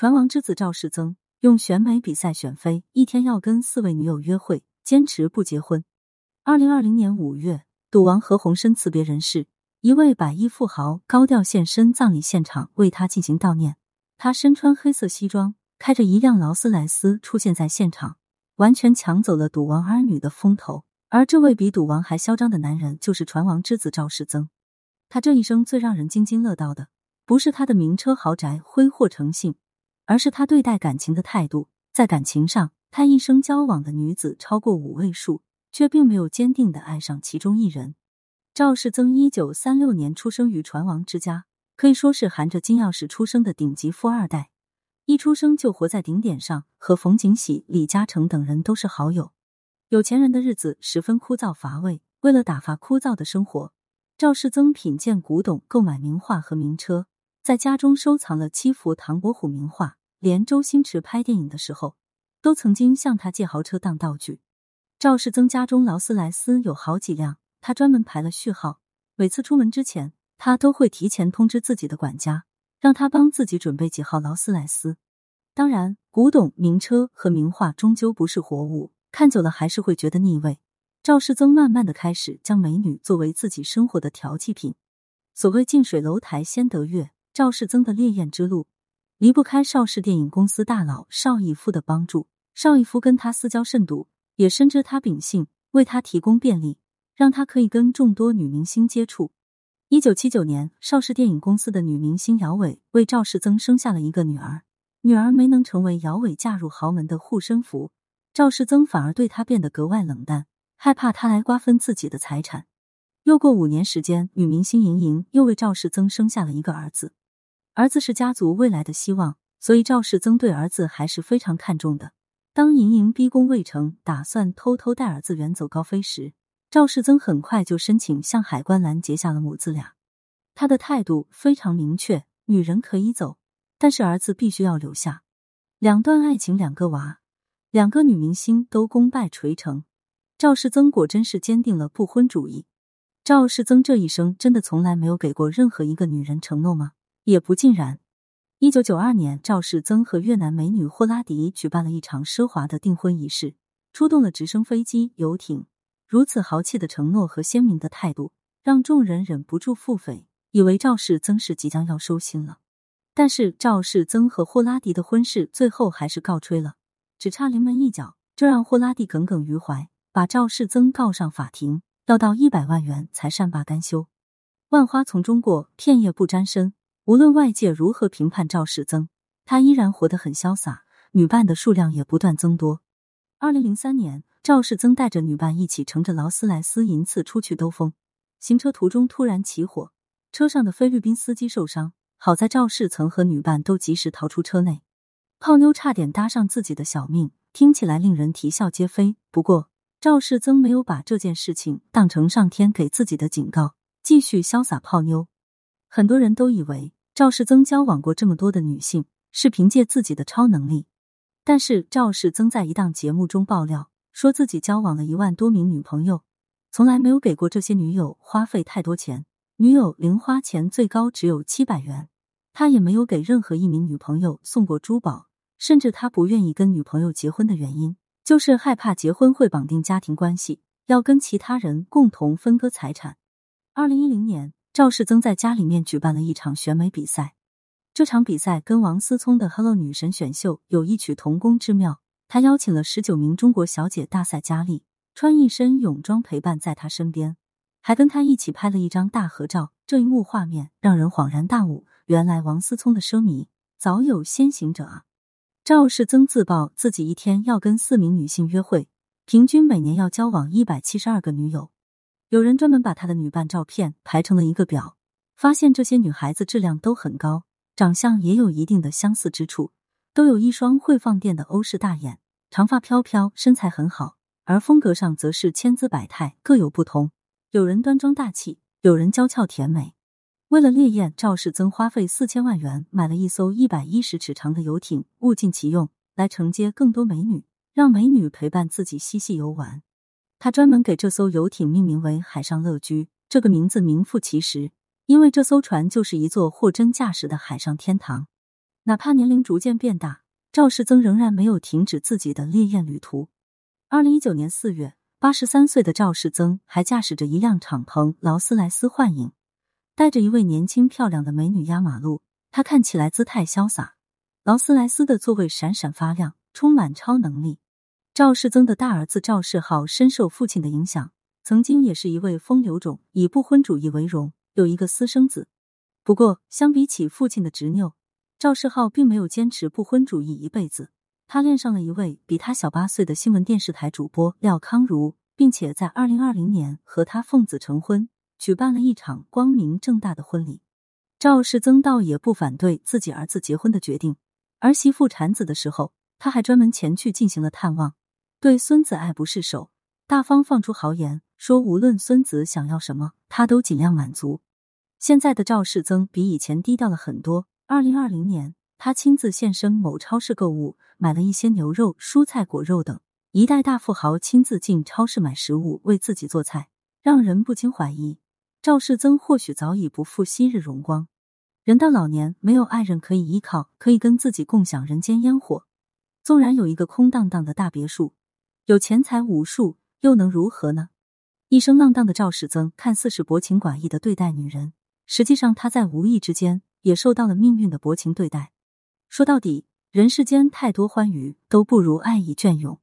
船王之子赵世增用选美比赛选妃，一天要跟四位女友约会，坚持不结婚。二零二零年五月，赌王何鸿燊辞别人世，一位百亿富豪高调现身葬礼现场为他进行悼念。他身穿黑色西装，开着一辆劳斯莱斯出现在现场，完全抢走了赌王儿女的风头。而这位比赌王还嚣张的男人，就是船王之子赵世增。他这一生最让人津津乐道的，不是他的名车豪宅、挥霍成性，而是他对待感情的态度。在感情上，他一生交往的女子超过五位数，却并没有坚定的爱上其中一人。赵世曾一九三六年出生于船王之家。可以说是含着金钥匙出生的顶级富二代，一出生就活在顶点上，和冯景喜、李嘉诚等人都是好友。有钱人的日子十分枯燥乏味，为了打发枯燥的生活，赵世曾品鉴古董，购买名画和名车，在家中收藏了七幅唐伯虎名画，连周星驰拍电影的时候，都曾经向他借豪车当道具。赵世增家中劳斯莱斯有好几辆，他专门排了序号，每次出门之前。他都会提前通知自己的管家，让他帮自己准备几号劳斯莱斯。当然，古董、名车和名画终究不是活物，看久了还是会觉得腻味。赵世增慢慢的开始将美女作为自己生活的调剂品。所谓近水楼台先得月，赵世增的烈焰之路离不开邵氏电影公司大佬邵逸夫的帮助。邵逸夫跟他私交甚笃，也深知他秉性，为他提供便利，让他可以跟众多女明星接触。一九七九年，邵氏电影公司的女明星姚伟为赵世增生下了一个女儿，女儿没能成为姚伟嫁入豪门的护身符，赵世增反而对她变得格外冷淡，害怕她来瓜分自己的财产。又过五年时间，女明星莹莹又为赵世增生下了一个儿子，儿子是家族未来的希望，所以赵世增对儿子还是非常看重的。当莹莹逼宫未成，打算偷偷带儿子远走高飞时。赵世增很快就申请向海关拦截下了母子俩，他的态度非常明确：女人可以走，但是儿子必须要留下。两段爱情，两个娃，两个女明星都功败垂成。赵世增果真是坚定了不婚主义。赵世增这一生真的从来没有给过任何一个女人承诺吗？也不尽然。一九九二年，赵世增和越南美女霍拉迪举办了一场奢华的订婚仪式，出动了直升飞机、游艇。如此豪气的承诺和鲜明的态度，让众人忍不住腹诽，以为赵世曾是即将要收心了。但是赵世曾和霍拉迪的婚事最后还是告吹了，只差临门一脚，这让霍拉迪耿耿于怀，把赵世曾告上法庭，要到一百万元才善罢甘休。万花丛中过，片叶不沾身。无论外界如何评判赵世曾，他依然活得很潇洒，女伴的数量也不断增多。二零零三年。赵世增带着女伴一起乘着劳斯莱斯银次出去兜风，行车途中突然起火，车上的菲律宾司机受伤，好在赵世曾和女伴都及时逃出车内，泡妞差点搭上自己的小命，听起来令人啼笑皆非。不过赵世增没有把这件事情当成上天给自己的警告，继续潇洒泡妞。很多人都以为赵世增交往过这么多的女性是凭借自己的超能力，但是赵世增在一档节目中爆料。说自己交往了一万多名女朋友，从来没有给过这些女友花费太多钱，女友零花钱最高只有七百元。他也没有给任何一名女朋友送过珠宝，甚至他不愿意跟女朋友结婚的原因，就是害怕结婚会绑定家庭关系，要跟其他人共同分割财产。二零一零年，赵世增在家里面举办了一场选美比赛，这场比赛跟王思聪的《Hello 女神选秀》有异曲同工之妙。他邀请了十九名中国小姐大赛佳丽，穿一身泳装陪伴在他身边，还跟他一起拍了一张大合照。这一幕画面让人恍然大悟，原来王思聪的奢靡早有先行者啊！赵世增自曝自己一天要跟四名女性约会，平均每年要交往一百七十二个女友。有人专门把他的女伴照片排成了一个表，发现这些女孩子质量都很高，长相也有一定的相似之处。都有一双会放电的欧式大眼，长发飘飘，身材很好，而风格上则是千姿百态，各有不同。有人端庄大气，有人娇俏甜美。为了烈焰，赵世增花费四千万元买了一艘一百一十尺长的游艇，物尽其用，来承接更多美女，让美女陪伴自己嬉戏游玩。他专门给这艘游艇命名为“海上乐居”，这个名字名副其实，因为这艘船就是一座货真价实的海上天堂。哪怕年龄逐渐变大，赵世增仍然没有停止自己的烈焰旅途。二零一九年四月，八十三岁的赵世增还驾驶着一辆敞篷劳斯莱斯幻影，带着一位年轻漂亮的美女压马路。他看起来姿态潇洒，劳斯莱斯的座位闪闪发亮，充满超能力。赵世增的大儿子赵世浩深受父亲的影响，曾经也是一位风流种，以不婚主义为荣，有一个私生子。不过，相比起父亲的执拗，赵世浩并没有坚持不婚主义一辈子。他恋上了一位比他小八岁的新闻电视台主播廖康如，并且在二零二零年和他奉子成婚，举办了一场光明正大的婚礼。赵世增倒也不反对自己儿子结婚的决定，儿媳妇产子的时候，他还专门前去进行了探望，对孙子爱不释手，大方放出豪言说，无论孙子想要什么，他都尽量满足。现在的赵世增比以前低调了很多。二零二零年，他亲自现身某超市购物，买了一些牛肉、蔬菜、果肉等。一代大富豪亲自进超市买食物，为自己做菜，让人不禁怀疑赵世增或许早已不复昔日荣光。人到老年，没有爱人可以依靠，可以跟自己共享人间烟火。纵然有一个空荡荡的大别墅，有钱财无数，又能如何呢？一生浪荡的赵世增，看似是薄情寡义的对待女人。实际上，他在无意之间也受到了命运的薄情对待。说到底，人世间太多欢愉，都不如爱意隽永。